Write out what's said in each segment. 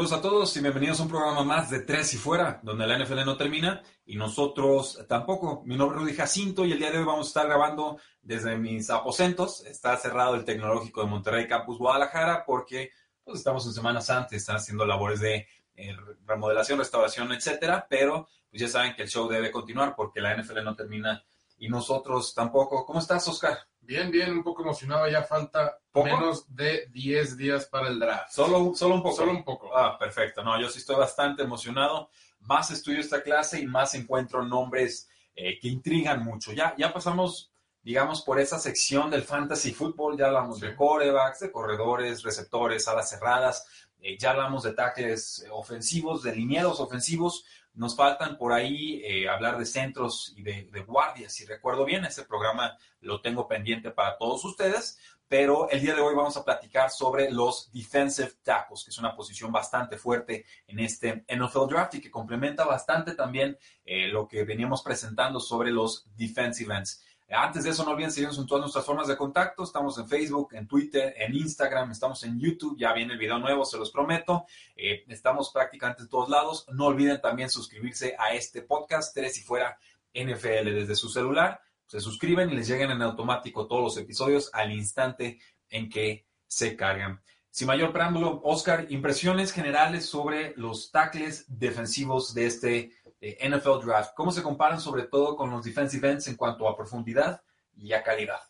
Saludos a todos y bienvenidos a un programa más de Tres y Fuera, donde la NFL no termina y nosotros tampoco. Mi nombre es Rudy Jacinto y el día de hoy vamos a estar grabando desde mis aposentos. Está cerrado el Tecnológico de Monterrey Campus Guadalajara porque pues, estamos en Semana Santa, están haciendo labores de eh, remodelación, restauración, etcétera, pero pues ya saben que el show debe continuar porque la NFL no termina y nosotros tampoco. ¿Cómo estás, Oscar? Bien, bien, un poco emocionado. Ya falta ¿Poco? menos de 10 días para el draft. Solo, solo un poco. Solo un poco. Ah, perfecto. No, yo sí estoy bastante emocionado. Más estudio esta clase y más encuentro nombres eh, que intrigan mucho. Ya, ya pasamos, digamos, por esa sección del fantasy fútbol. Ya hablamos Sí. de corebacks, de corredores, receptores, alas cerradas. Eh, ya hablamos de tackles ofensivos, de linieros ofensivos. Nos faltan por ahí eh, hablar de centros y de, guardias. Si recuerdo bien, ese programa lo tengo pendiente para todos ustedes pero el día de hoy vamos a platicar sobre los defensive tackles, que es una posición bastante fuerte en este NFL Draft y que complementa bastante también eh, lo que veníamos presentando sobre los defensive ends. Antes de eso, no olviden seguirnos en todas nuestras formas de contacto. Estamos en Facebook, en Twitter, en Instagram, estamos en YouTube. Ya viene el video nuevo, se los prometo. Eh, estamos prácticamente en todos lados. No olviden también suscribirse a este podcast, Tres y Fuera NFL, desde su celular se suscriben y les llegan en automático todos los episodios al instante en que se cargan. Sin mayor preámbulo, Oscar, impresiones generales sobre los tackles defensivos de este eh, NFL Draft. ¿Cómo se comparan sobre todo con los defensive ends en cuanto a profundidad y a calidad?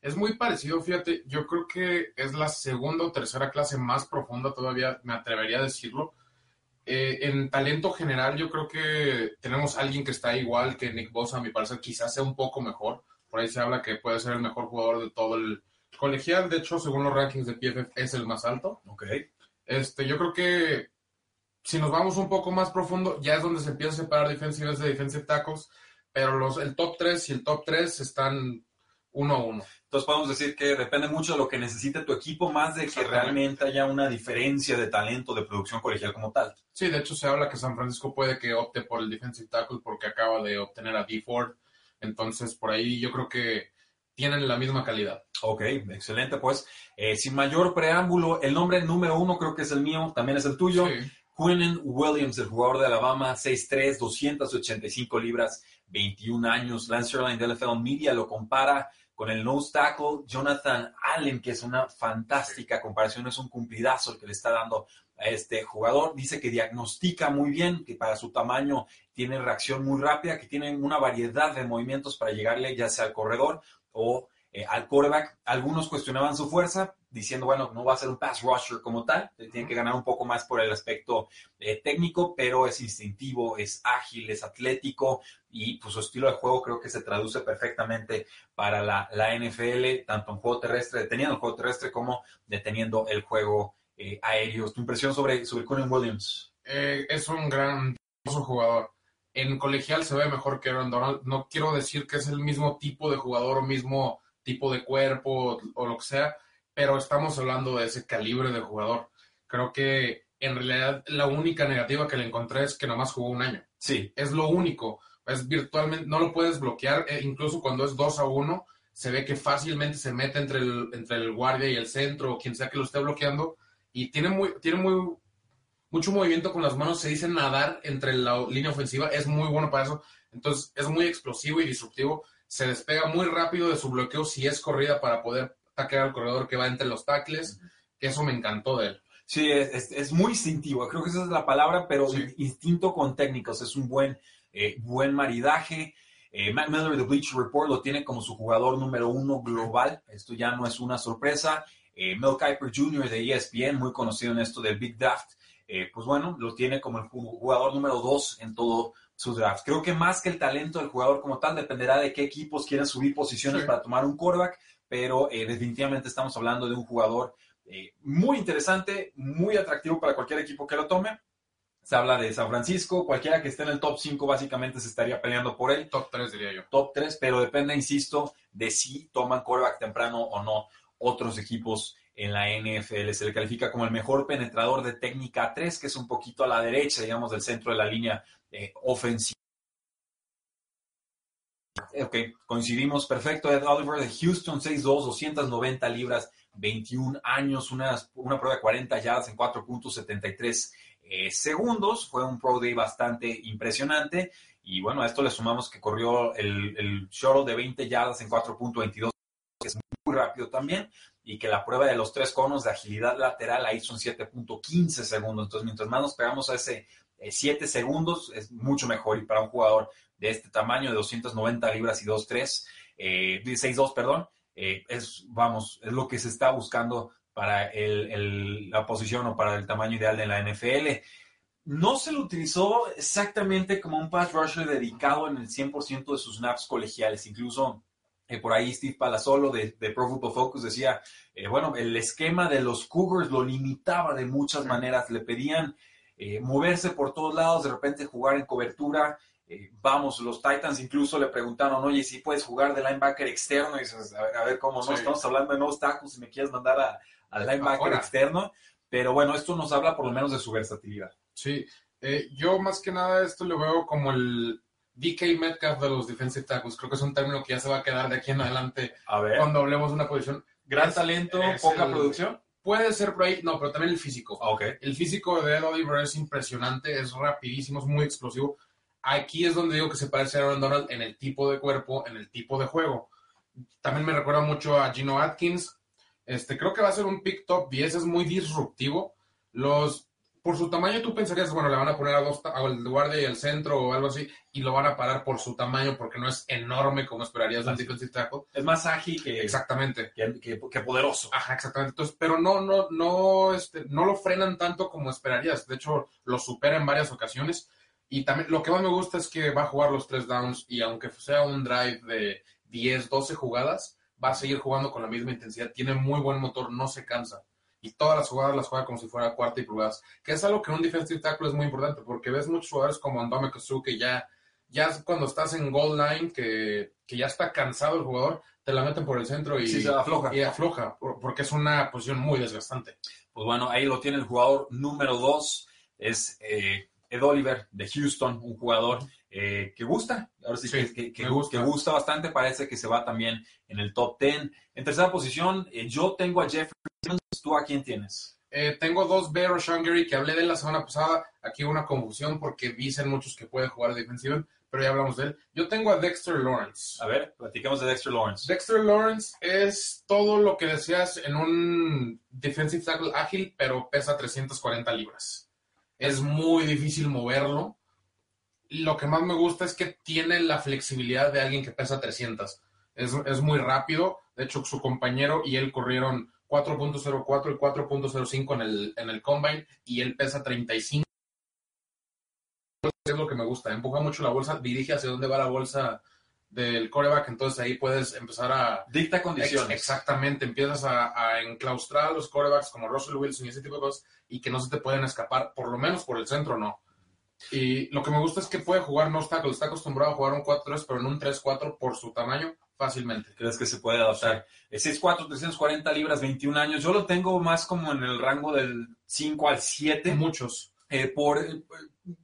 Es muy parecido, fíjate. Yo creo que es la segunda o tercera clase más profunda, todavía me atrevería a decirlo. Eh, en talento general, yo creo que tenemos a alguien que está igual que Nick Bosa, a mi parecer, quizás sea un poco mejor. Por ahí se habla que puede ser el mejor jugador de todo el colegial. De hecho, según los rankings de PFF, es el más alto. Ok. Este, yo creo que si nos vamos un poco más profundo, ya es donde se empieza a separar defensive ends de defensive tackles, pero los, el top 3 y el top 3 están uno a uno. Entonces podemos decir que depende mucho de lo que necesite tu equipo, más de que realmente haya una diferencia de talento de producción colegial como tal. Sí, de hecho se habla que San Francisco puede que opte por el defensive tackle porque acaba de obtener a D Ford. Entonces, por ahí yo creo que tienen la misma calidad. Ok, excelente. Pues, eh, sin mayor preámbulo, el nombre número uno creo que es el mío, también es el tuyo. Sí. Quinnen Williams, el jugador de Alabama, 6'3, 285 libras, 21 años. Lance Sterling de NFL Media lo compara con el nose tackle Jonathan Allen, que es una fantástica comparación, es un cumplidazo el que le está dando a este jugador. Dice que diagnostica muy bien, que para su tamaño tiene reacción muy rápida, que tiene una variedad de movimientos para llegarle ya sea al corredor o eh, al quarterback. Algunos cuestionaban su fuerza, diciendo, bueno, no va a ser un pass rusher como tal, tiene que ganar un poco más por el aspecto eh, técnico, pero es instintivo, es ágil, es atlético y pues su estilo de juego creo que se traduce perfectamente para la, la NFL, tanto en juego terrestre, deteniendo el juego terrestre como deteniendo el juego eh, aéreo. ¿Tu impresión sobre, sobre Quinnen Williams? Eh, es un gran jugador. En colegial se ve mejor que Aaron Donald. No quiero decir que es el mismo tipo de jugador o mismo tipo de cuerpo o lo que sea, pero estamos hablando de ese calibre de jugador. Creo que en realidad la única negativa que le encontré es que nomás jugó un año. Sí, Es lo único. Es virtualmente, no lo puedes bloquear, eh, incluso cuando es 2 a 1, se ve que fácilmente se mete entre el, entre el guardia y el centro, o quien sea que lo esté bloqueando, y tiene muy, tiene muy mucho movimiento con las manos, se dice nadar entre la línea ofensiva, es muy bueno para eso, entonces es muy explosivo y disruptivo, se despega muy rápido de su bloqueo si es corrida para poder taclear al corredor que va entre los tackles, eso me encantó de él. Sí, es, es- es muy instintivo, creo que esa es la palabra, pero Sí. instinto con técnicos, es un buen, eh, buen maridaje. Eh, Matt Miller de Bleacher Report lo tiene como su jugador número uno global, esto ya no es una sorpresa. Eh, Mel Kiper Jr. de ESPN, muy conocido en esto del Big Draft, eh, pues bueno, lo tiene como el ju- jugador número dos en todo sus drafts. Creo que más que el talento del jugador como tal, dependerá de qué equipos quieren subir posiciones Sí. para tomar un quarterback, pero eh, definitivamente estamos hablando de un jugador eh, muy interesante, muy atractivo para cualquier equipo que lo tome. Se habla de San Francisco, cualquiera que esté en el top 5 básicamente se estaría peleando por él Top 3 diría yo. top 3, pero depende, insisto, de si toman quarterback temprano o no otros equipos en la NFL. Se le califica como el mejor penetrador de técnica 3, que es un poquito a la derecha, digamos, del centro de la línea eh, ofensiva. Ok, coincidimos perfecto. Ed Oliver de Houston, 6'2, 290 libras, 21 años, una, una prueba de 40 yardas en 4.73 eh, segundos. Fue un Pro Day bastante impresionante. Y bueno, a esto le sumamos que corrió el, el shuttle de 20 yardas en 4.22, que es muy rápido también, y que la prueba de los tres conos de agilidad lateral la hizo en 7.15 segundos. Entonces, mientras más nos pegamos a ese eh, 7 segundos, es mucho mejor. Y para un jugador de este tamaño, de 290 libras y 2.3, eh, 6.2, perdón, eh, es, vamos, es lo que se está buscando para la posición o para el tamaño ideal de la NFL no se lo utilizó exactamente como un pass rusher dedicado en el 100% de sus snaps colegiales. Incluso eh, por ahí Steve Palazzolo de, de, Pro Football Focus decía, eh, bueno, el esquema de los Cougars lo limitaba de muchas maneras. Le pedían eh, moverse por todos lados, de repente jugar en cobertura. Vamos, los Titans incluso le preguntaron, oye, si puedes jugar de linebacker externo. Y dices, a ver, a ver cómo no, sí. estamos hablando de nuevos tacos si me quieres mandar a, al linebacker Ahora. externo. Pero bueno, esto nos habla por lo menos de su versatilidad. Sí, yo más que nada esto lo veo como el DK Metcalf de los defensive tackles. Creo que es un término que ya se va a quedar de aquí en adelante a ver. cuando hablemos de una posición. Gran es, talento, es poca el, producción. Puede ser por ahí, no, pero también el físico. Okay. El físico de Ed Oliver es impresionante, es rapidísimo, es muy explosivo. Aquí es donde digo que se parece a Aaron Donald en el tipo de cuerpo, en el tipo de juego. También me recuerda mucho a Gino Atkins. Este, creo que va a ser un pick top 10, es muy disruptivo. Los por su tamaño tú pensarías, bueno, le van a poner a dos, al guardia y al centro o algo así, y lo van a parar por su tamaño, porque no es enorme como esperarías de un defensive tackle. Es más ágil que... Exactamente. Que, que, que, poderoso. Ajá, exactamente. Entonces, pero no, no, no, este, no lo frenan tanto como esperarías. De hecho, lo supera en varias ocasiones. Y también, lo que más me gusta es que va a jugar los tres downs, y aunque sea un drive de 10, 12 jugadas, va a seguir jugando con la misma intensidad. Tiene muy buen motor, no se cansa y todas las jugadas las juega como si fuera cuarta y pulgadas, que es algo que en un defensive tackle es muy importante, porque ves muchos jugadores como Andome Kosu que ya, ya cuando estás en goal line, que, que, ya está cansado el jugador, te la meten por el centro y, sí, se afloja. y afloja, porque es una posición muy desgastante. Pues bueno, ahí lo tiene el jugador número dos, es eh, Ed Oliver de Houston, un jugador eh, que gusta, ahora sí, sí que, gusta. que, gusta. bastante, parece que se va también en el top 10. En tercera posición, eh, yo tengo a Jeffrey Simmons, ¿tú a quién tienes? Eh, tengo dos B. Roshan Gary, que hablé de él la semana pasada, aquí hubo una confusión porque dicen muchos que puede jugar defensivo, pero ya hablamos de él. Yo tengo a Dexter Lawrence. A ver, platicamos de Dexter Lawrence. Dexter Lawrence es todo lo que deseas en un defensive tackle ágil, pero pesa 340 libras. Es muy difícil moverlo lo que más me gusta es que tiene la flexibilidad de alguien que pesa 300. Es, es muy rápido. De hecho, su compañero y él corrieron 4.04 y 4.05 en el, en el combine y él pesa 35. Es lo que me gusta. Empuja mucho la bolsa, dirige hacia dónde va la bolsa del coreback, entonces ahí puedes empezar a... Dicta condiciones. Ex exactamente, empiezas a, a, enclaustrar a los corebacks como Russell Wilson y ese tipo de cosas y que no se te pueden escapar, por lo menos por el centro no. Y lo que me gusta es que puede jugar no tackle. Está acostumbrado a jugar un 4-3, pero en un 3-4 por su tamaño, fácilmente. ¿Crees que se puede adaptar? Sí. 6'4, 340 libras, 21 años. Yo lo tengo más como en el rango del 5 al 7. Muchos. Eh, por,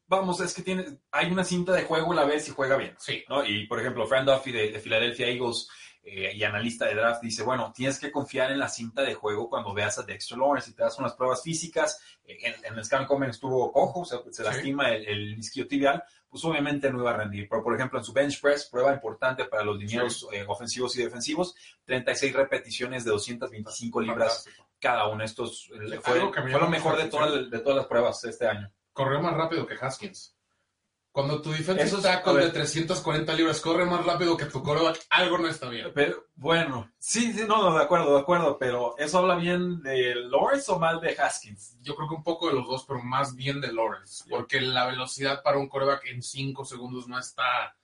vamos, es que tiene, hay una cinta de juego, la ves y juega bien. Sí. ¿no? Y, por ejemplo, Fran Duffy de, de Philadelphia Eagles eh, y analista de draft dice, bueno, tienes que confiar en la cinta de juego cuando veas a Dexter Lawrence y te das unas pruebas físicas. Eh, en, en, el Scan Common estuvo cojo, se, se lastima sí. el, el isquiotibial, pues obviamente no iba a rendir. Pero, por ejemplo, en su bench press, prueba importante para los linieros sí. eh, ofensivos y defensivos, 36 repeticiones de 225 libras Fantástico. cada uno. Estos fue, fue lo mejor de, toda, de todas las pruebas este año. Corrió más rápido que Haskins. Cuando tu defensive Eso es- tackle a ver. de 340 libras corre más rápido que tu coreback, algo no está bien. Pero, bueno, sí, sí, no, no, de acuerdo, de acuerdo, pero ¿eso habla bien de Lawrence o mal de Haskins? Yo creo que un poco de los dos, pero más bien de Lawrence. Porque la velocidad para un coreback en 5 segundos no está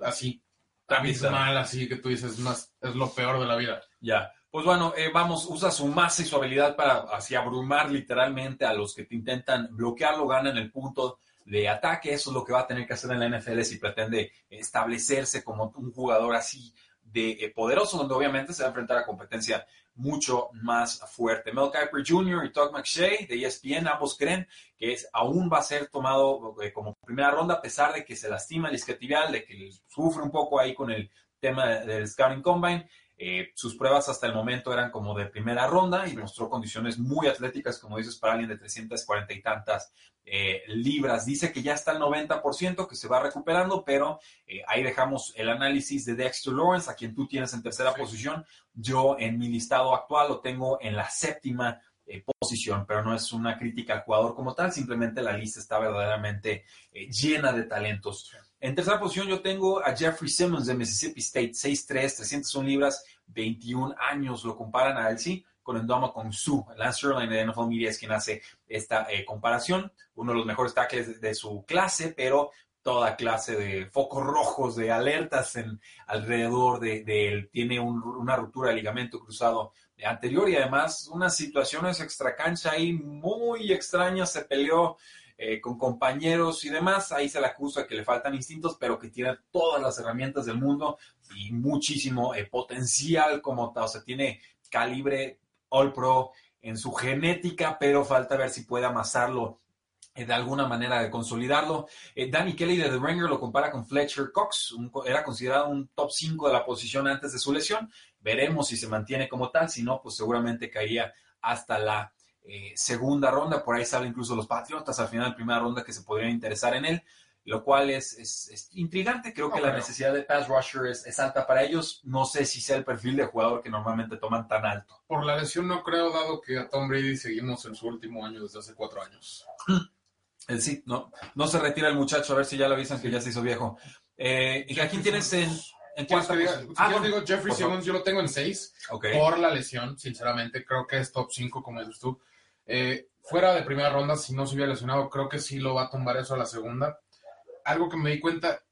así abismal, así que tú dices, es, es lo peor de la vida. Ya. Pues bueno, eh, vamos, usa su masa y su habilidad para así abrumar literalmente a los que te intentan bloquearlo, ganan el punto de ataque. Eso es lo que va a tener que hacer en la NFL si pretende establecerse como un jugador así de eh, poderoso, donde obviamente se va a enfrentar a competencia mucho más fuerte. Mel Kiper Jr. y Todd McShay de ESPN, ambos creen que es, aún va a ser tomado eh, como primera ronda, a pesar de que se lastima el isquiotibial, de que sufre un poco ahí con el tema del Scouting Combine. Eh, sus pruebas hasta el momento eran como de primera ronda y mostró condiciones muy atléticas, como dices, para alguien de 340 y tantas eh, libras. Dice que ya está al 90%, que se va recuperando, pero eh, ahí dejamos el análisis de Dexter Lawrence, a quien tú tienes en tercera Sí. posición. Yo en mi listado actual lo tengo en la séptima eh, posición, pero no es una crítica al jugador como tal, simplemente la lista está verdaderamente llena de talentos. En tercera posición yo tengo a Jeffrey Simmons de Mississippi State, 6'3", 301 libras, 21 años. Lo comparan a él, sí, con Endoma con Su. Lance Sterling de NFL Media es quien hace esta eh, comparación. Uno de los mejores tackles de, su clase, pero toda clase de focos rojos, de alertas en, alrededor de, de él. Tiene un- una ruptura de ligamento cruzado anterior y además unas situaciones extracancha ahí muy extrañas. Se peleó eh, con compañeros y demás. Ahí se le acusa que le faltan instintos, pero que tiene todas las herramientas del mundo y muchísimo eh, potencial como tal. O sea, tiene calibre All Pro en su genética, pero falta ver si puede amasarlo eh, de alguna manera de consolidarlo. Danny Kelly de The Ringer lo compara con Fletcher Cox, era considerado un top 5 de la posición antes de su lesión. Veremos si se mantiene como tal, si no, pues seguramente caería hasta la eh, segunda ronda. Por ahí salen incluso los Patriotas al final de primera ronda que se podrían interesar en él, lo cual es, es- es intrigante. Creo No, que la necesidad de pass rusher es, es alta para ellos. No sé si sea el perfil de jugador que normalmente toman tan alto. Por la lesión no creo, dado que a Tom Brady seguimos en su último año desde hace cuatro años. El sí, no, no se retira el muchacho, a ver si ya lo avisan que ya se hizo viejo. Eh, ¿Y a quién tienes en, en ¿Quieres cuarta diga? Si Ah, yo bueno, digo Jeffrey. Simmons, yo lo tengo en seis. por la lesión, sinceramente, creo que es top 5, como dices tú. Eh, fuera de primera ronda, si no se hubiera lesionado, creo que sí lo va a tumbar eso a la segunda. Algo que me di cuenta,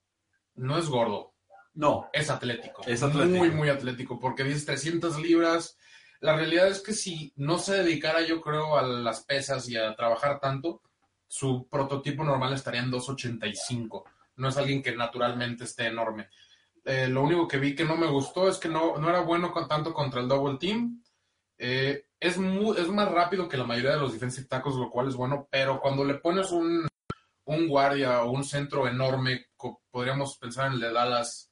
no es gordo, No, es atlético. Es atlético. Muy, muy atlético, porque dices 300 libras. La realidad es que si no se dedicara, yo creo, a las pesas y a trabajar tanto, su prototipo normal estaría en 285. No es alguien que naturalmente esté enorme. Eh, lo único que vi que no me gustó es que no, no era bueno con, tanto contra el double team. Eh, es, mu- es más rápido que la mayoría de los defensive tackles, lo cual es bueno, pero cuando le pones un, un guardia o un centro enorme, podríamos pensar en el de Dallas,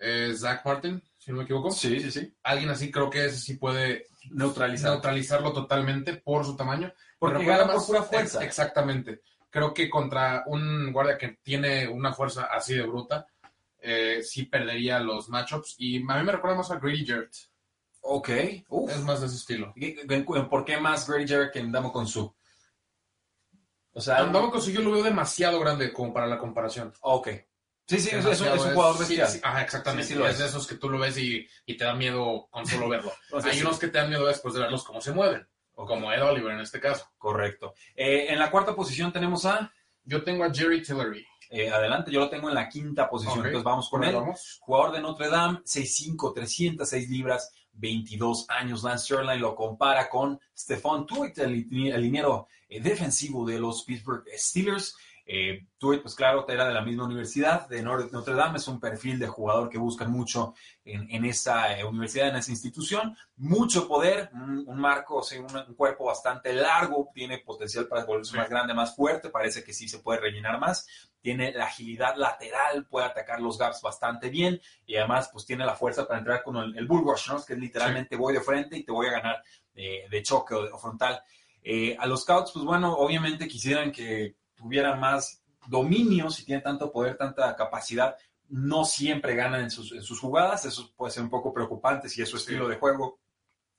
eh, Zach Martin, si no me equivoco. sí, sí, sí. Alguien así creo que ese sí puede Neutralizado. neutralizarlo totalmente por su tamaño. Porque gana por pura fuerza. ex- exactamente. Creo que contra un guardia que tiene una fuerza así de bruta, eh, sí perdería los matchups. Y a mí me recuerda más a Grady Jarrett. Ok. Uf. Es más de ese estilo. ¿Y- y- ¿Por qué más Grady Jarrett que Ndamo con su? O sea, Andamos consiguió lo veo demasiado grande como para la comparación. ok. Sí, sí, es, es un- Demasiado es un jugador sí, bestial. sí, ajá, exactamente. Sí, sí es es. de esos que tú lo ves y, y te da miedo con solo verlo. O sea, Hay sí. unos que te dan miedo después de verlos cómo se mueven. O como Ed Oliver en este caso. Correcto. Eh, en la cuarta posición tenemos a... Yo tengo a Jerry Tillery. eh, adelante, yo lo tengo en la quinta posición, entonces vamos con él. vamos. Jugador de Notre Dame, 6'5", 306 libras, 22 años. Lance Sterling lo compara con Stephon Tuitt, el, el liniero eh, defensivo de los Pittsburgh Steelers. Eh, Tuitt, pues claro, era de la misma universidad, de Notre Dame, es un perfil de jugador que buscan mucho en, en esa eh, universidad, en esa institución. Mucho poder, un, un marco, o sea, un, un cuerpo bastante largo, tiene potencial para volverse Sí. más grande, más fuerte, parece que sí se puede rellenar más. Tiene la agilidad lateral, puede atacar los gaps bastante bien y además pues tiene la fuerza para entrar con el, el bull rush, ¿no? Que es literalmente voy de frente y te voy a ganar eh, de choque o, de- o frontal. Eh, a los scouts, pues bueno, obviamente quisieran que tuviera más dominio, si tiene tanto poder, tanta capacidad, no siempre ganan en sus, en sus jugadas, eso puede ser un poco preocupante si es su estilo de juego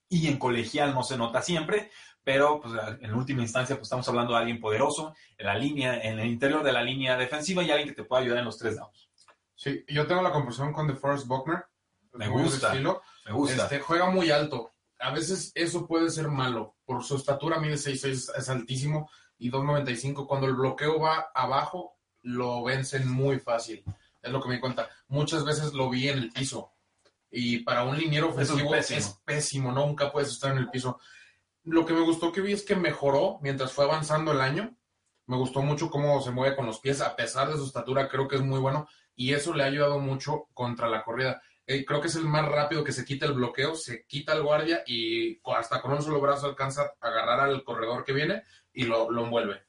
y en colegial no se nota siempre, pero pues, en última instancia pues, estamos hablando de alguien poderoso en la línea, en el interior de la línea defensiva y alguien que te pueda ayudar en los tres downs. Sí, yo tengo la conversación con DeForest Buckner. Me gusta, me gusta. Este, juega muy alto. A veces eso puede ser malo. Por su estatura mide 6'6", es altísimo, y 2.95. Cuando el bloqueo va abajo, lo vencen muy fácil. Es lo que me di cuenta. Muchas veces lo vi en el piso. Y para un liniero ofensivo es pésimo. Nunca puedes estar en el piso. Lo que me gustó que vi es que mejoró mientras fue avanzando el año. Me gustó mucho cómo se mueve con los pies, a pesar de su estatura, creo que es muy bueno. Y eso le ha ayudado mucho contra la corrida. Eh, creo que es el más rápido que se quita el bloqueo, se quita el guardia y hasta con un solo brazo alcanza a agarrar al corredor que viene y lo, lo envuelve.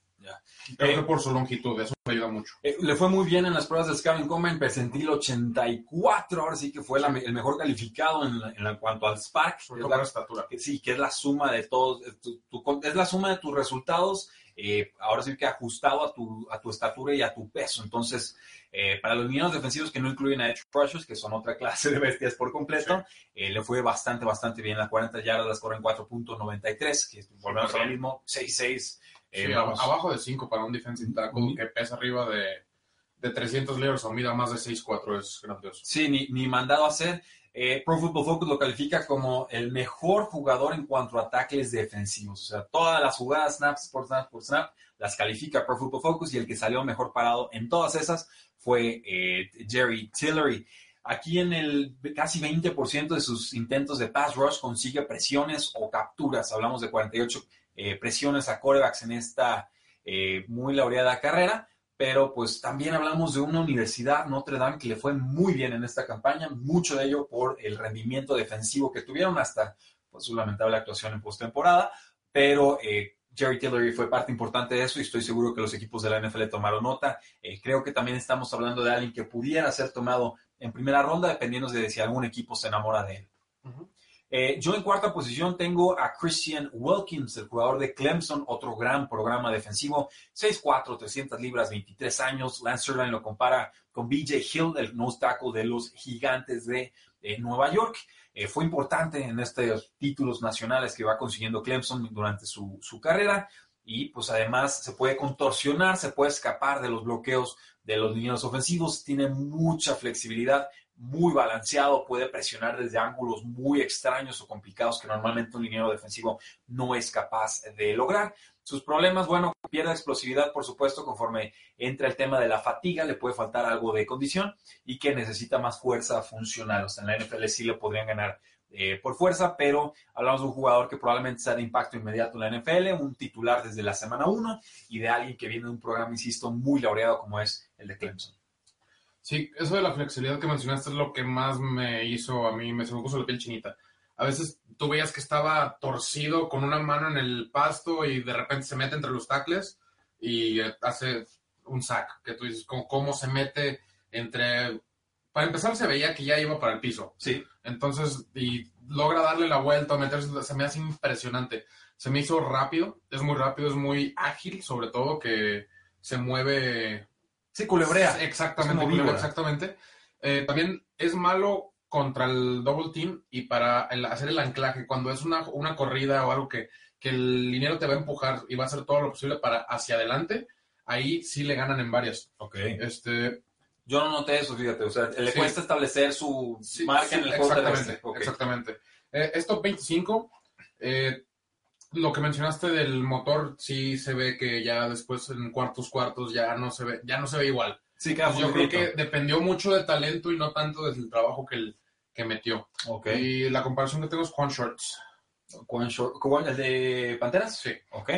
Creo que eh, por su longitud, eso me ayuda mucho. Eh, le fue muy bien en las pruebas de Scouting Combine, percentil 84, ahora sí que fue el mejor calificado en, en cuanto al SPAC. es la, estatura. sí, que es la suma de todos, es la suma de tus resultados, eh, ahora sí que ajustado a tu, a tu estatura y a tu peso. Entonces, para los niños defensivos que no incluyen a edge rushers, que son otra clase de bestias por completo, le fue bastante, bastante bien. Las 40 yardas las corren 4.93, que volvemos a lo mismo, 6'6", eh, abajo de 5 para un defensive tackle que pesa arriba de, de 300 libras o mida más de 6'4 es grandioso. Sí, ni, ni mandado a hacer. Eh, Pro Football Focus lo califica como el mejor jugador en cuanto a tackles defensivos. O sea, todas las jugadas, snaps por snap por snap, las califica Pro Football Focus y el que salió mejor parado en todas esas fue eh, Jerry Tillery. Aquí en el casi 20% de sus intentos de pass rush consigue presiones o capturas. Hablamos de 48 eh, presiones a corebacks en esta eh, muy laureada carrera, pero pues también hablamos de una universidad, Notre Dame, que le fue muy bien en esta campaña, mucho de ello por el rendimiento defensivo que tuvieron hasta pues, su lamentable actuación en postemporada, pero eh, Jerry Tillery fue parte importante de eso y estoy seguro que los equipos de la NFL tomaron nota. creo que también estamos hablando de alguien que pudiera ser tomado en primera ronda, dependiendo de si algún equipo se enamora de él. Eh, yo en cuarta posición tengo a Christian Wilkins, el jugador de Clemson, otro gran programa defensivo, 6'4", 300 libras, 23 años. Lance Sirlein lo compara con BJ Hill, el nose tackle de los gigantes de Nueva York. Eh, fue importante en estos títulos nacionales que va consiguiendo Clemson durante su, carrera y pues además se puede contorsionar, se puede escapar de los bloqueos de los niños ofensivos, tiene mucha flexibilidad, muy balanceado, puede presionar desde ángulos muy extraños o complicados que normalmente un liniero defensivo no es capaz de lograr. Sus problemas, bueno, pierde explosividad, por supuesto, conforme entra el tema de la fatiga, le puede faltar algo de condición y que necesita más fuerza funcional. O sea, en la NFL sí le podrían ganar eh, por fuerza, pero hablamos de un jugador que probablemente sea de impacto inmediato en la NFL, un titular desde la semana 1 y de alguien que viene de un programa, insisto, muy laureado como es el de Clemson. Sí, eso de la flexibilidad que mencionaste es lo que más me hizo a mí, me, se me puso la piel chinita. A veces tú veías que estaba torcido con una mano en el pasto y de repente se mete entre los tacles y hace un sack, que tú dices, ¿cómo, se mete entre... Para empezar se veía que ya iba para el piso. Sí. Entonces, y logra darle la vuelta, meterse, se me hace impresionante. Se me hizo rápido, es muy rápido, es muy ágil, sobre todo que se mueve Sí, culebrea. Exactamente, exactamente. Eh, también es malo contra el double team y para hacer el anclaje. Cuando es una, una corrida o algo que, que, el dinero te va a empujar y va a hacer todo lo posible para hacia adelante, ahí sí le ganan en varias. Ok. Este, Yo no noté eso, fíjate. O sea, le cuesta establecer su marca en el juego Exactamente, exactamente. Eh, esto 25, eh, lo que mencionaste del motor, sí se ve que ya después en cuartos cuartos ya no se ve, ya no se ve igual. Sí, claro. yo creo que dependió mucho de talento y no tanto del trabajo que, el, que metió. Okay. Y la comparación que tengo es Juan Shorts. Juan Shorts, ¿el de Panteras? Sí. Ok.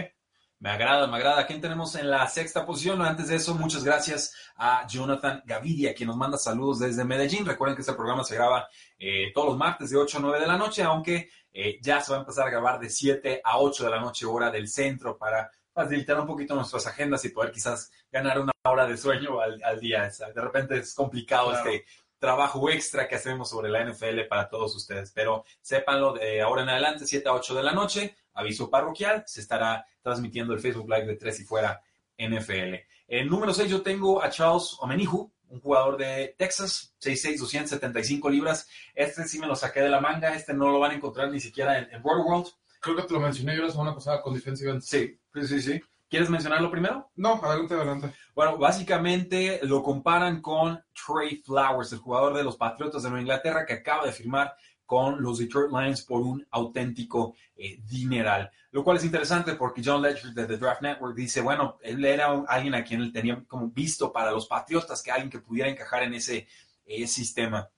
Me agrada, me agrada. ¿Quién tenemos en la sexta posición? Antes de eso, muchas gracias a Jonathan Gaviria, quien nos manda saludos desde Medellín. Recuerden que este programa se graba eh, todos los martes de 8 a 9 de la noche, aunque eh, ya se va a empezar a grabar de 7 a 8 de la noche, hora del centro, para facilitar un poquito nuestras agendas y poder quizás ganar una hora de sueño al, día. De repente es complicado este trabajo extra que hacemos sobre la NFL para todos ustedes. Pero sépanlo de ahora en adelante, 7 a 8 de la noche, aviso parroquial, se estará transmitiendo el Facebook Live de Tres y Fuera NFL. En número 6 yo tengo a Charles Omenihu un jugador de Texas, 6'6", 275 libras. Este sí me lo saqué de la manga, este no lo van a encontrar ni siquiera en, en World. Creo que te lo mencioné yo la semana pasada con Defensive Sí, sí, sí, sí. ¿Quieres mencionarlo primero? No, adelante, adelante. Bueno, básicamente lo comparan con Trey Flowers, el jugador de los Patriotas de Nueva Inglaterra que acaba de firmar con los Detroit Lions por un auténtico eh, dineral. Lo cual es interesante porque John Ledger de The Draft Network dice, bueno, él era alguien a quien él tenía como visto para los Patriotas, que alguien que pudiera encajar en ese eh, sistema.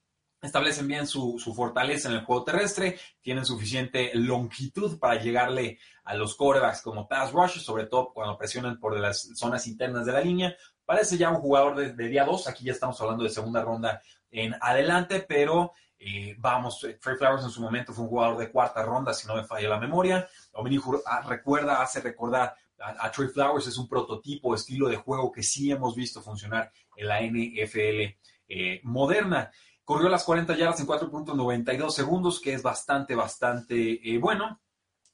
Establecen bien su, su, fortaleza en el juego terrestre, tienen suficiente longitud para llegarle a los quarterbacks como pass rushers, sobre todo cuando presionan por las zonas internas de la línea. Parece ya un jugador de, de día 2, aquí ya estamos hablando de segunda ronda en adelante, pero eh, vamos, Trey Flowers en su momento fue un jugador de cuarta ronda, si no me falla la memoria. Dominic ah, recuerda, hace recordar a, Trey Flowers, es un prototipo, estilo de juego que sí hemos visto funcionar en la NFL eh, moderna. Corrió las 40 yardas en 4.92 segundos, que es bastante, bastante eh, bueno.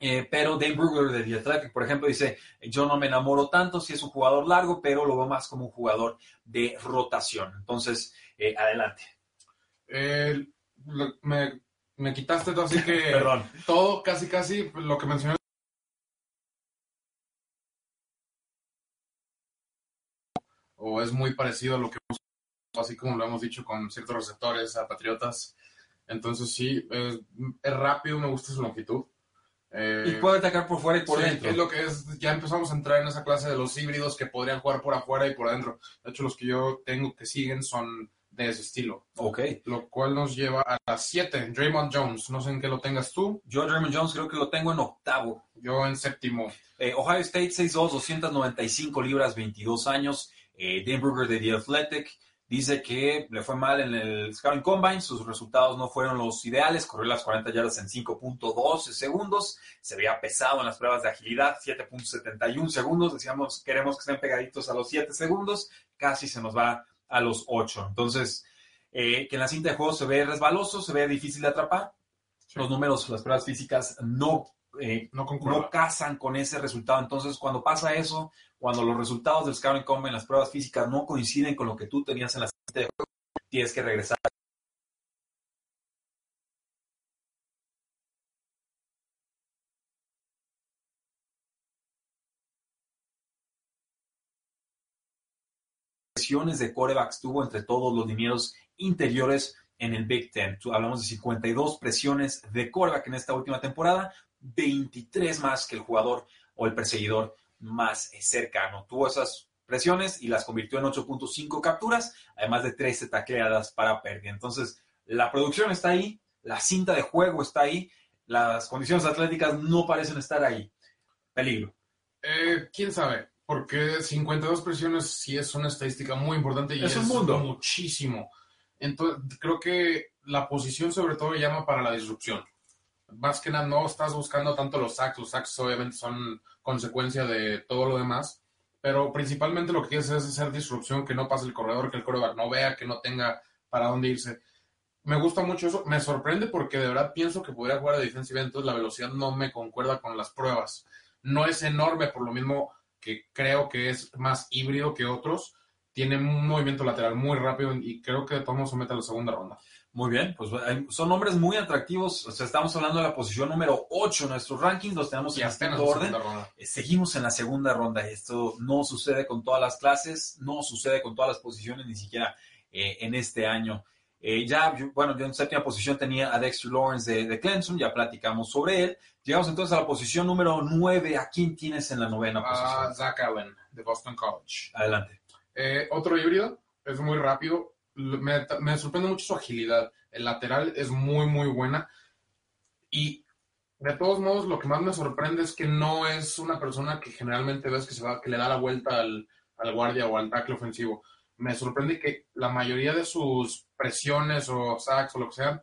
Eh, pero Dave Brugler de The Athletic, por ejemplo, dice, yo no me enamoro tanto si es un jugador largo, pero lo veo más como un jugador de rotación. Entonces, eh, adelante. Me, me, quitaste todo, así que Perdón. todo, casi, casi lo que mencioné. O es muy parecido a lo que así como lo hemos dicho con ciertos receptores a Patriotas. Entonces sí, es, es rápido, me gusta su longitud. Eh, y puede atacar por fuera y por sí, dentro. Es lo que es, ya empezamos a entrar en esa clase de los híbridos que podrían jugar por afuera y por adentro. De hecho, los que yo tengo que siguen son de ese estilo. Ok. Lo cual nos lleva a las 7. Draymond Jones, no sé en qué lo tengas tú. Yo, Draymond Jones, creo que lo tengo en octavo. Yo en séptimo. Eh, Ohio State 6'2, 295 libras, 22 años. Eh, Dan Brugger de The Athletic. Dice que le fue mal en el Scouting Combine, sus resultados no fueron los ideales, corrió las 40 yardas en 5.12 segundos, se veía pesado en las pruebas de agilidad, 7.71 segundos, decíamos queremos que estén pegaditos a los 7 segundos, casi se nos va a los 8. Entonces, eh, que en la cinta de juego se ve resbaloso, se ve difícil de atrapar, sí. los números, las pruebas físicas no eh, no, no, casan con ese resultado. Entonces, cuando pasa eso, cuando los resultados del Scouting Combine, las pruebas físicas no coinciden con lo que tú tenías en la siguiente de juego, tienes que regresar. De corebacks tuvo entre todos los linieros interiores en el Big Ten. Hablamos de 52 presiones de coreback en esta última temporada, 23 más que el jugador o el perseguidor más cercano. Tuvo esas presiones y las convirtió en 8.5 capturas, además de 13 tacleadas para pérdida. Entonces, la producción está ahí, la cinta de juego está ahí, las condiciones atléticas no parecen estar ahí. Peligro. Eh, ¿Quién sabe? Porque 52 presiones sí es una estadística muy importante y es, es un mundo. muchísimo. Entonces, creo que la posición sobre todo llama para la disrupción más que nada no estás buscando tanto los sacks, los sacks obviamente son consecuencia de todo lo demás, pero principalmente lo que quieres es hacer disrupción, que no pase el corredor, que el corredor no vea, que no tenga para dónde irse. Me gusta mucho eso, me sorprende porque de verdad pienso que podría jugar a defensiva, entonces la velocidad no me concuerda con las pruebas. No es enorme, por lo mismo que creo que es más híbrido que otros, tiene un movimiento lateral muy rápido y creo que de todos modos se mete a la segunda ronda. Muy bien, pues son nombres muy atractivos. O sea, estamos hablando de la posición número 8 en nuestros rankings, los tenemos en este orden. Eh, seguimos en la segunda ronda. Esto no sucede con todas las clases, no sucede con todas las posiciones, ni siquiera eh, en este año. Eh, ya, bueno, yo en séptima posición tenía a Dexter Lawrence de, de, Clemson, ya platicamos sobre él. Llegamos entonces a la posición número 9. ¿A quién tienes en la novena posición? Uh, Zach Allen, de Boston College. Adelante. otro híbrido, es muy rápido me, me, sorprende mucho su agilidad. El lateral es muy, muy buena. Y de todos modos, lo que más me sorprende es que no es una persona que generalmente ves que, se va, que le da la vuelta al, al guardia o al tackle ofensivo. Me sorprende que la mayoría de sus presiones o sacks o lo que sean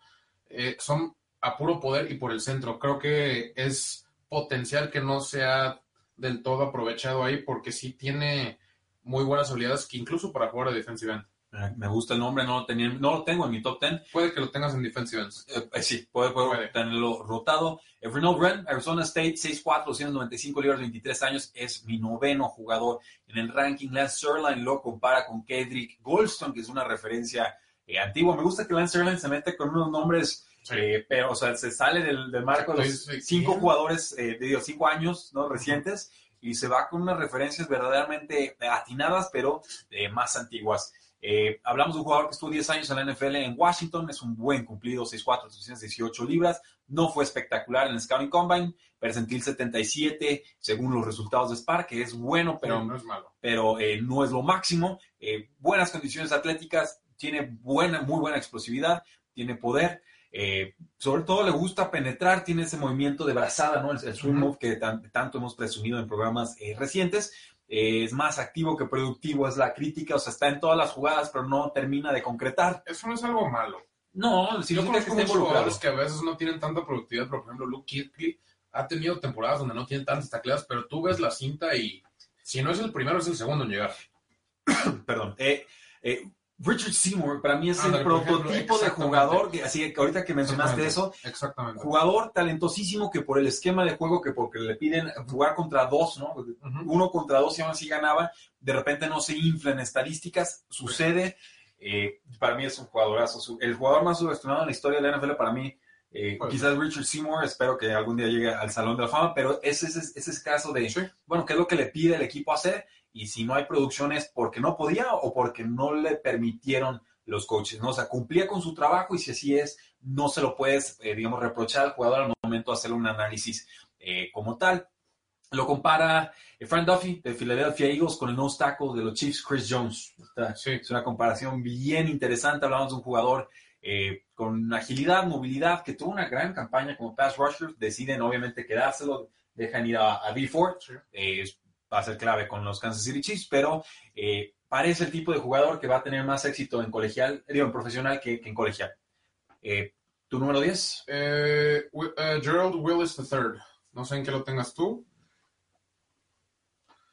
eh, son a puro poder y por el centro. Creo que es potencial que no sea del todo aprovechado ahí porque sí tiene muy buenas habilidades que incluso para jugar de defensive end. Eh, Me gusta el nombre, no lo, tenía, no lo tengo en mi top 10. Puede que lo tengas en defensive ends. Eh, eh, sí, puede, puede Puede. tenerlo rotado. Eh, Renault Grant, Arizona State, 6'4", 295 libras, 23 años, es mi noveno jugador en el ranking. Lance Sirlein lo compara con Kedrick Goldstone, que es una referencia eh, antigua. Me gusta que Lance Sirlein se mete con unos nombres, Sí. eh, pero, o sea, se sale del, del marco de los cinco jugadores, eh, de digo, cinco años no recientes, y se va con unas referencias verdaderamente atinadas, pero eh, más antiguas. Eh, hablamos de un jugador que estuvo 10 años en la NFL en Washington, es un buen cumplido, 6'4", 318 libras, no fue espectacular en el Scouting Combine, percentil 77 según los resultados de Spark, que es bueno, pero no es malo. pero eh, no es lo máximo. Eh, buenas condiciones atléticas, tiene buena, muy buena explosividad, tiene poder. eh, sobre todo le gusta penetrar, tiene ese movimiento de brazada, ¿no? El, el swing move que tan- tanto hemos presumido en programas eh, recientes. Eh, es más activo que productivo, es la crítica, o sea, está en todas las jugadas, pero no termina de concretar. Eso no es algo malo. No, Yo significa que conozco muchos jugadores que a veces no tienen tanta productividad. Por ejemplo, Luke Kirkley ha tenido temporadas donde no tiene tantas tacleadas, pero tú ves la cinta y si no es el primero, es el segundo en llegar. perdón. Eh, eh, Richard Seymour para mí es el ejemplo, prototipo de jugador, que, así que ahorita que mencionaste eso, Exactamente. jugador talentosísimo que por el esquema de juego, que porque le piden jugar contra dos, ¿no? Uno contra dos y aún así ganaba, de repente no se infla en estadísticas, sucede. Eh, para mí es un jugadorazo. El jugador más subestimado en la historia de la NFL para mí, eh, Pues. quizás Richard Seymour, espero que algún día llegue al Salón de la Fama, pero ese es ese, ese caso de, Sí. bueno, ¿qué es lo que le pide el equipo hacer? Y si no hay producción es porque no podía o porque no le permitieron los coaches, ¿no? O sea, cumplía con su trabajo y si así es, no se lo puedes, eh, digamos, reprochar al jugador al momento de hacer un análisis eh, como tal. Lo compara eh, Frank Duffy de Philadelphia Eagles con el nose tackle de los Chiefs, Chris Jones. Esta Sí. Es una comparación bien interesante. Hablamos de un jugador eh, con agilidad, movilidad, que tuvo una gran campaña como pass rusher. Deciden obviamente quedárselo, dejan ir a, a D Ford. Sí. Eh, es- va a ser clave con los Kansas City Chiefs, pero eh, parece el tipo de jugador que va a tener más éxito en colegial, digo, en profesional que, que en colegial. Eh, ¿Tu número 10? Eh, eh, Gerald Willis III. No sé en qué lo tengas tú.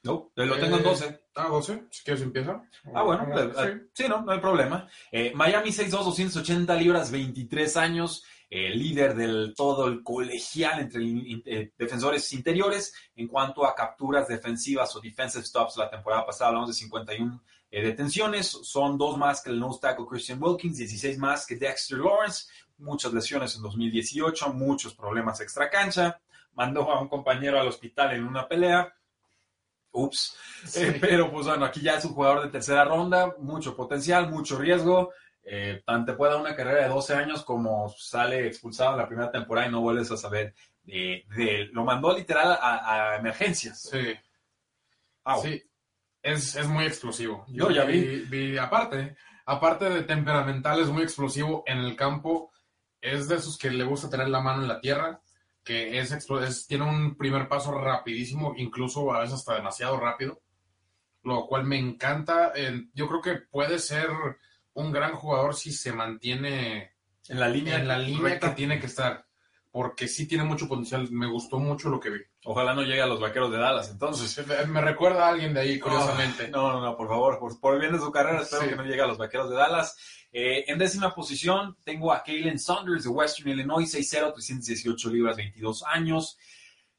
No, lo tengo en Eh, 12. Ah, 12. Si quieres empieza. Ah, bueno, Ah, eh, eh, sí, no, no hay problema. Eh, Miami 6'2", 280 libras, 23 años, eh, líder del todo el colegial entre eh, defensores interiores en cuanto a capturas defensivas o defensive stops. La temporada pasada hablamos de 51 eh, detenciones, son dos más que el nose tackle Christian Wilkins, 16 más que Dexter Lawrence, muchas lesiones en 2018, muchos problemas extra cancha, mandó a un compañero al hospital en una pelea. Ups. Sí. Eh, pero pues bueno, aquí ya es un jugador de tercera ronda, mucho potencial, mucho riesgo. Eh, tan te puede dar una carrera de 12 años como sale expulsado en la primera temporada y no vuelves a saber de, de. Lo mandó literal a, a emergencias. Sí. Es, es muy explosivo. Yo ya vi. vi- aparte, aparte de temperamental, es muy explosivo en el campo. Es de esos que le gusta tener la mano en la tierra, que es, es- tiene un primer paso rapidísimo, incluso a veces hasta demasiado rápido, lo cual me encanta. Eh, yo creo que puede ser un gran jugador si se mantiene En la línea. en la línea que tiene que estar, porque sí tiene mucho potencial. Me gustó mucho lo que vi. Ojalá no llegue a los vaqueros de Dallas, entonces. Me- Me recuerda a alguien de ahí, curiosamente. Oh, no, no, no, por favor, por, por el bien de su carrera, espero Sí. que no llegue a los vaqueros de Dallas. Eh, en décima posición tengo a Kalen Saunders de Western Illinois, 6'0, 318 libras, 22 años.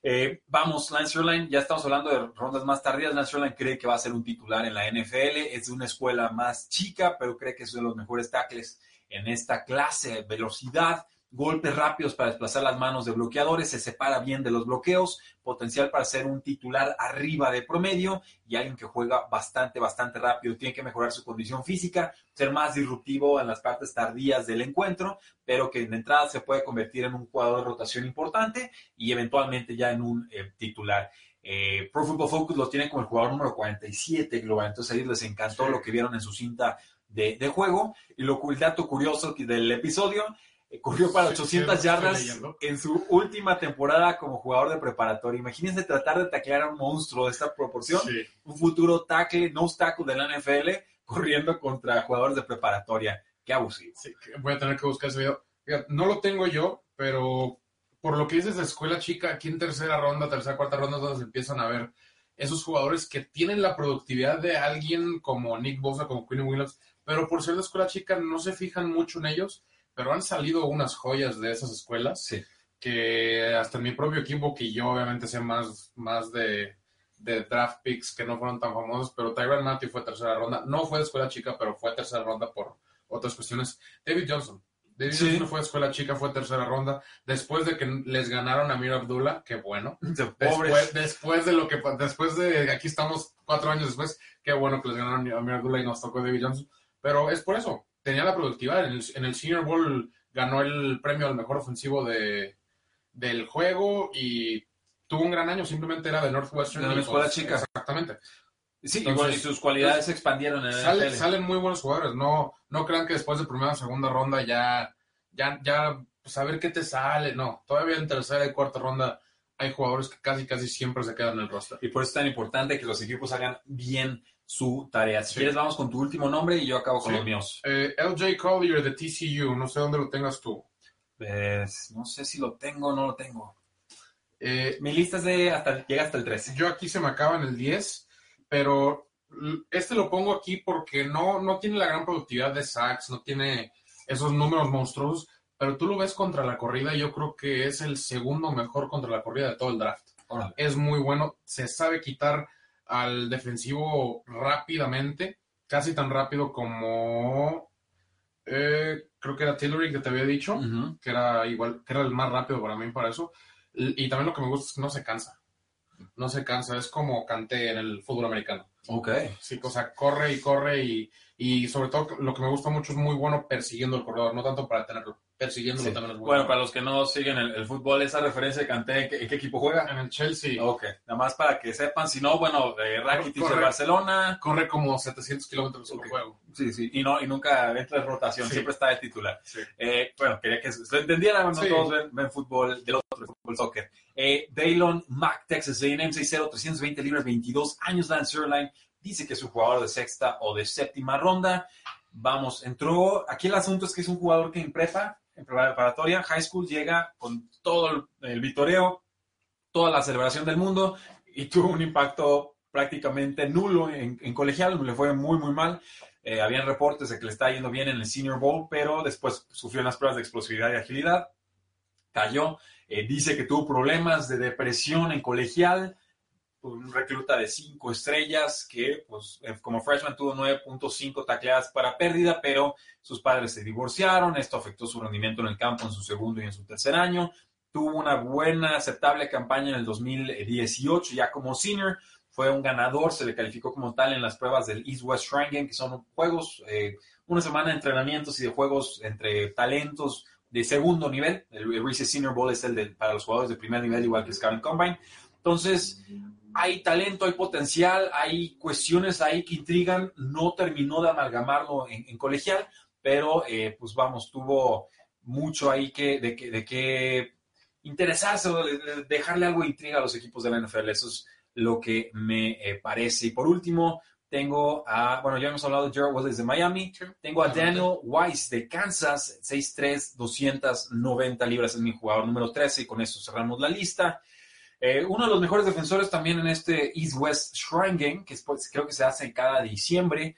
Eh, vamos, Lance Erline, ya estamos hablando de rondas más tardías. Lance Erline cree que va a ser un titular en la NFL. Es de una escuela más chica, pero cree que es de los mejores tackles en esta clase. Velocidad, golpes rápidos para desplazar las manos de bloqueadores, se separa bien de los bloqueos, potencial para ser un titular arriba de promedio y alguien que juega bastante, bastante rápido. Tiene que mejorar su condición física, ser más disruptivo en las partes tardías del encuentro, pero que en entrada se puede convertir en un jugador de rotación importante y eventualmente ya en un eh, titular. Eh, Pro Football Focus lo tiene como el jugador número 47 global, entonces a ellos les encantó Sí. lo que vieron en su cinta de, de juego. Y lo, el dato curioso del episodio, corrió para Sí, sí, 800 lo estoy yardas en su última temporada como jugador de preparatoria. Imagínense tratar de taclear a un monstruo de esta proporción, Sí. un futuro tackle, no tackle de la NFL, corriendo contra jugadores de preparatoria. Qué abusivo. Sí, voy a tener que buscar ese video. No lo tengo yo, pero por lo que dices de escuela chica, aquí en tercera ronda, tercera, cuarta ronda, se empiezan a ver esos jugadores que tienen la productividad de alguien como Nick Bosa, como Quinn Williams, pero por ser de escuela chica no se fijan mucho en ellos, pero han salido unas joyas de esas escuelas Sí. que hasta en mi propio equipo, que yo obviamente sé más, más de, de draft picks que no fueron tan famosos, pero Tyron Matthew fue tercera ronda, no fue de escuela chica, pero fue tercera ronda por otras cuestiones. David Johnson. David Sí. Johnson fue de escuela chica, fue tercera ronda, después de que les ganaron a Mir Abdullah, qué bueno. Después, después de lo que después de aquí estamos cuatro años después, qué bueno que les ganaron a Amir Abdullah y nos tocó David Johnson. Pero es por eso, tenía la productividad. En el, en el Senior Bowl ganó el premio al mejor ofensivo de, del juego y tuvo un gran año, simplemente era de Northwestern. De una escuela pues, chica. Exactamente. Sí, y Entonces, bueno, y sus cualidades se expandieron en el salen muy buenos jugadores, no, no crean que después de primera o segunda ronda ya, ya, ya saber qué te sale, no, todavía en tercera y cuarta ronda hay jugadores que casi casi siempre se quedan en el roster. Y por eso es tan importante que los equipos hagan bien su tarea. Si Sí. quieres, vamos con tu último nombre y yo acabo con Sí. los míos. Eh, LJ Collier de TCU, no sé dónde lo tengas tú. Pues, no sé si lo tengo o no lo tengo. Eh, Mi lista es de hasta, llega hasta el 13. yo aquí se me acaba en el 10, pero este lo pongo aquí porque no, no tiene la gran productividad de sacks, no tiene esos números monstruosos, pero tú lo ves contra la corrida y yo creo que es el segundo mejor contra la corrida de todo el draft. Órale. es muy bueno, se sabe quitar al defensivo rápidamente, casi tan rápido como eh, creo que era Tillery que te había dicho, que era igual, que era el más rápido para mí para eso. Y, y también lo que me gusta es que no se cansa. No se cansa, es como Canté en el fútbol americano. Ok. Sí, o sea, corre y corre y, y sobre todo lo que me gusta mucho es muy bueno persiguiendo el corredor, no tanto para tenerlo, persiguiéndolo Sí. también es Bueno, para los que no siguen el, el fútbol, esa referencia de Canté, ¿en qué, en qué equipo juega? En el Chelsea Ok, nada más para que sepan, si no, bueno, eh, Rakitic de. Barcelona. corre como 700 kilómetros por Ok. juego. Sí, sí. Y, no, y nunca entra en rotación, Sí. siempre está de titular. Sí. Eh, bueno, quería que se entendieran, no Sí. todos ven, ven fútbol, del otro, fútbol soccer. Eh, Daylon Mack, Texas A&M, 6'0", 320 libras, 22 años, Lance Erline, dice que es un jugador de sexta o de séptima ronda. Vamos, entró, aquí el asunto es que es un jugador que en prepa, en preparatoria, high school, llega con todo el, vitoreo, toda la celebración del mundo y tuvo un impacto prácticamente nulo en, en colegial, le fue muy, muy mal. Eh, habían reportes de que le estaba yendo bien en el Senior Bowl, pero después sufrió unas pruebas de explosividad y agilidad, cayó, eh, dice que tuvo problemas de depresión en colegial, un recluta de cinco estrellas que, pues, eh, como freshman tuvo 9.5 tacleadas para pérdida, pero sus padres se divorciaron, esto afectó su rendimiento en el campo en su segundo y en su tercer año, tuvo una buena, aceptable campaña en el 2018 ya como senior, fue un ganador, se le calificó como tal en las pruebas del East West Shrine Game, que son juegos, eh, una semana de entrenamientos y de juegos entre talentos de segundo nivel. El, el Reese Senior Bowl es el de, para los jugadores de primer nivel, igual que el Scouting Combine. Entonces, hay talento, hay potencial, hay cuestiones ahí que intrigan. No terminó de amalgamarlo en, en colegial, pero eh, pues vamos, tuvo mucho ahí que, de, que, de que interesarse o de- de dejarle algo de intriga a los equipos de la NFL. Eso es lo que me eh, parece. Y por último, tengo a, bueno, ya hemos hablado de Gerald Willis de Miami. Tengo a Daniel Weiss de Kansas, 6'3, 290 libras, es mi jugador número 13 y con eso cerramos la lista. Eh, uno de los mejores defensores también en este East West Shrine Game, que después creo que se hace cada diciembre.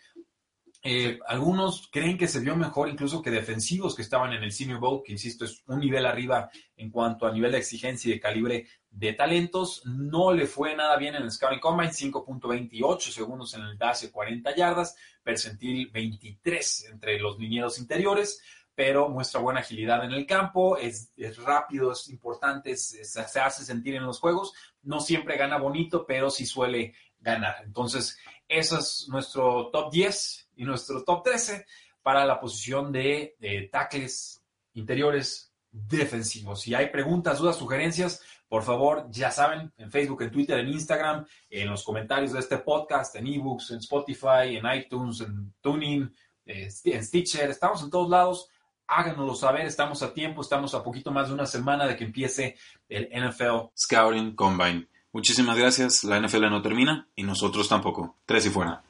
Eh, algunos creen que se vio mejor incluso que defensivos que estaban en el Senior Bowl, que insisto es un nivel arriba en cuanto a nivel de exigencia y de calibre de talentos. No le fue nada bien en el Scouting Combine, 5.28 segundos en el dash de 40 yardas, percentil 23 entre los linieros interiores, pero muestra buena agilidad en el campo, es, es rápido, es importante, es- se hace sentir en los juegos. No siempre gana bonito, pero sí suele ganar. Entonces, eso es nuestro top 10 y nuestro top 13 para la posición de, de tackles interiores defensivos. Si hay preguntas, dudas, sugerencias, por favor, ya saben, en Facebook, en Twitter, en Instagram, en los comentarios de este podcast, en ebooks, en Spotify, en iTunes, en Tuning, eh, en Stitcher, estamos en todos lados. Háganoslo saber, estamos a tiempo, estamos a poquito más de una semana de que empiece el NFL Scouting Combine. Muchísimas gracias. La NFL no termina y nosotros tampoco. Tres y fuera.